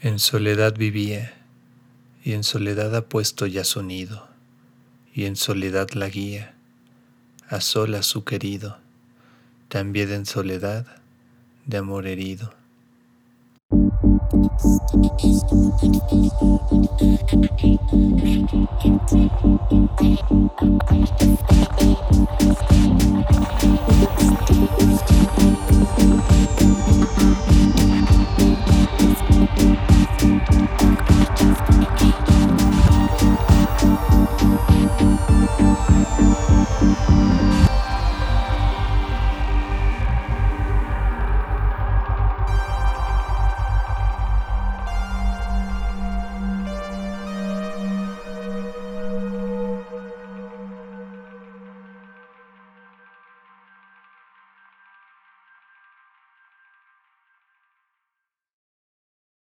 En soledad vivía, y en soledad ha puesto ya su nido, y en soledad la guía, a sola su querido, también en soledad de amor herido.